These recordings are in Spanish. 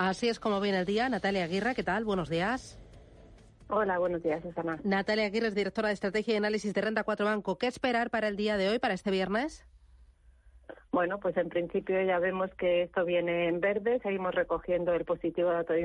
Así es como viene el día. Natalia Aguirre, ¿qué tal? Buenos días. Hola, buenos días, Susana. Natalia Aguirre es directora de Estrategia y Análisis de Renta 4 Banco. ¿Qué esperar para el día de hoy, para este viernes? Bueno, pues en principio ya vemos que esto viene en verde. Seguimos recogiendo el positivo dato de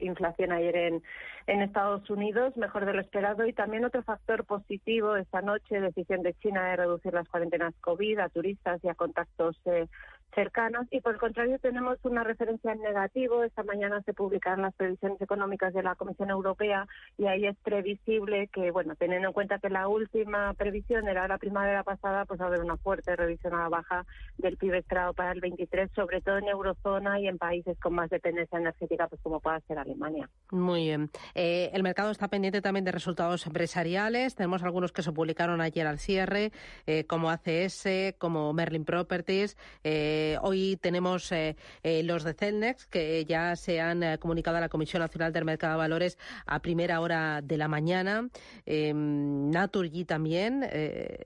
inflación, ayer en, en Estados Unidos, mejor de lo esperado. Y también otro factor positivo esta noche, decisión de China de reducir las cuarentenas COVID a turistas y a contactos eh, cercanos y por el contrario tenemos una referencia en negativo. Esta mañana se publicaron las previsiones económicas de la Comisión Europea y ahí es previsible que, bueno, teniendo en cuenta que la última previsión era la primavera pasada, pues va a haber una fuerte revisión a la baja del PIB esperado para el 23, sobre todo en eurozona y en países con más dependencia energética, pues como pueda ser Alemania. Muy bien. Eh, el mercado está pendiente también de resultados empresariales. Tenemos algunos que se publicaron ayer al cierre, eh, como ACS, como Merlin Properties. Eh, eh, hoy tenemos eh, eh, los de Celnex, que ya se han comunicado a la Comisión Nacional del Mercado de Valores a primera hora de la mañana. Em, Naturgy también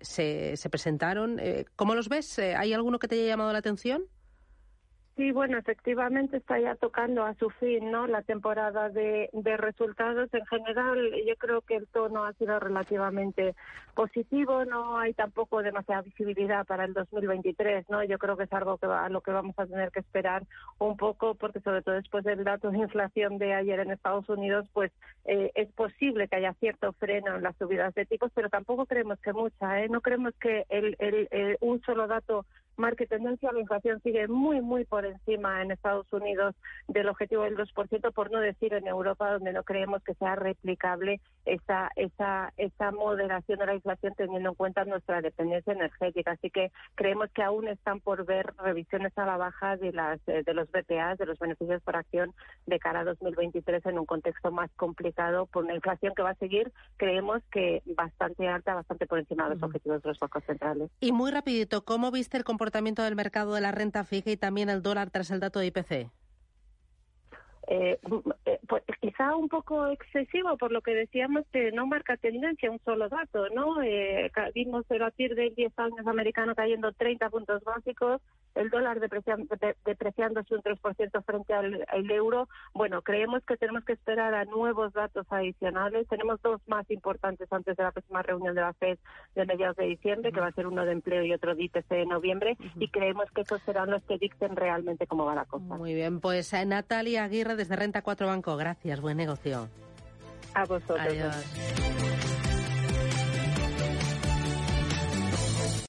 se, se, presentaron. ¿Cómo los ves? ¿Hay alguno que te haya llamado la atención? Sí, bueno, efectivamente está ya tocando a su fin, ¿no? La temporada de, de, resultados en general, yo creo que el tono ha sido relativamente positivo, no hay tampoco demasiada visibilidad para el 2023, ¿no? Yo creo que es algo que a lo que vamos a tener que esperar un poco, porque sobre todo después del dato de inflación de ayer en Estados Unidos, pues eh, es posible que haya cierto freno en las subidas de tipos, pero tampoco creemos que mucha, ¿eh? No creemos que el, el un solo dato marque tendencia, la inflación sigue muy, muy por encima en Estados Unidos del objetivo del 2%, por no decir en Europa, donde no creemos que sea replicable esa, esa, esa moderación de la inflación teniendo en cuenta nuestra dependencia energética. Así que creemos que aún están por ver revisiones a la baja de, las, de los BPAs, de los beneficios por acción de cara a 2023 en un contexto más complicado por una inflación que va a seguir, creemos que bastante alta, bastante por encima de los objetivos de los bancos centrales. Y muy rapidito, ¿cómo viste el comportamiento comportamiento del mercado de la renta fija y también el dólar tras el dato de IPC? Eh, eh, pues quizá un poco excesivo por lo que decíamos que no marca tendencia un solo dato, ¿no? Eh, vimos el ATIR del 10 años americano cayendo 30 puntos básicos, el dólar depreciando, depreciándose un 3% frente al, euro. Bueno, creemos que tenemos que esperar a nuevos datos adicionales. Tenemos dos más importantes antes de la próxima reunión de la FED de mediados de diciembre, que va a ser uno de empleo y otro de IPC de noviembre, y creemos que esos serán los que dicten realmente cómo va la cosa. Muy bien, pues eh, Natalia Aguirre desde Renta 4 Banco. Gracias, buen negocio. A vosotros. Adiós.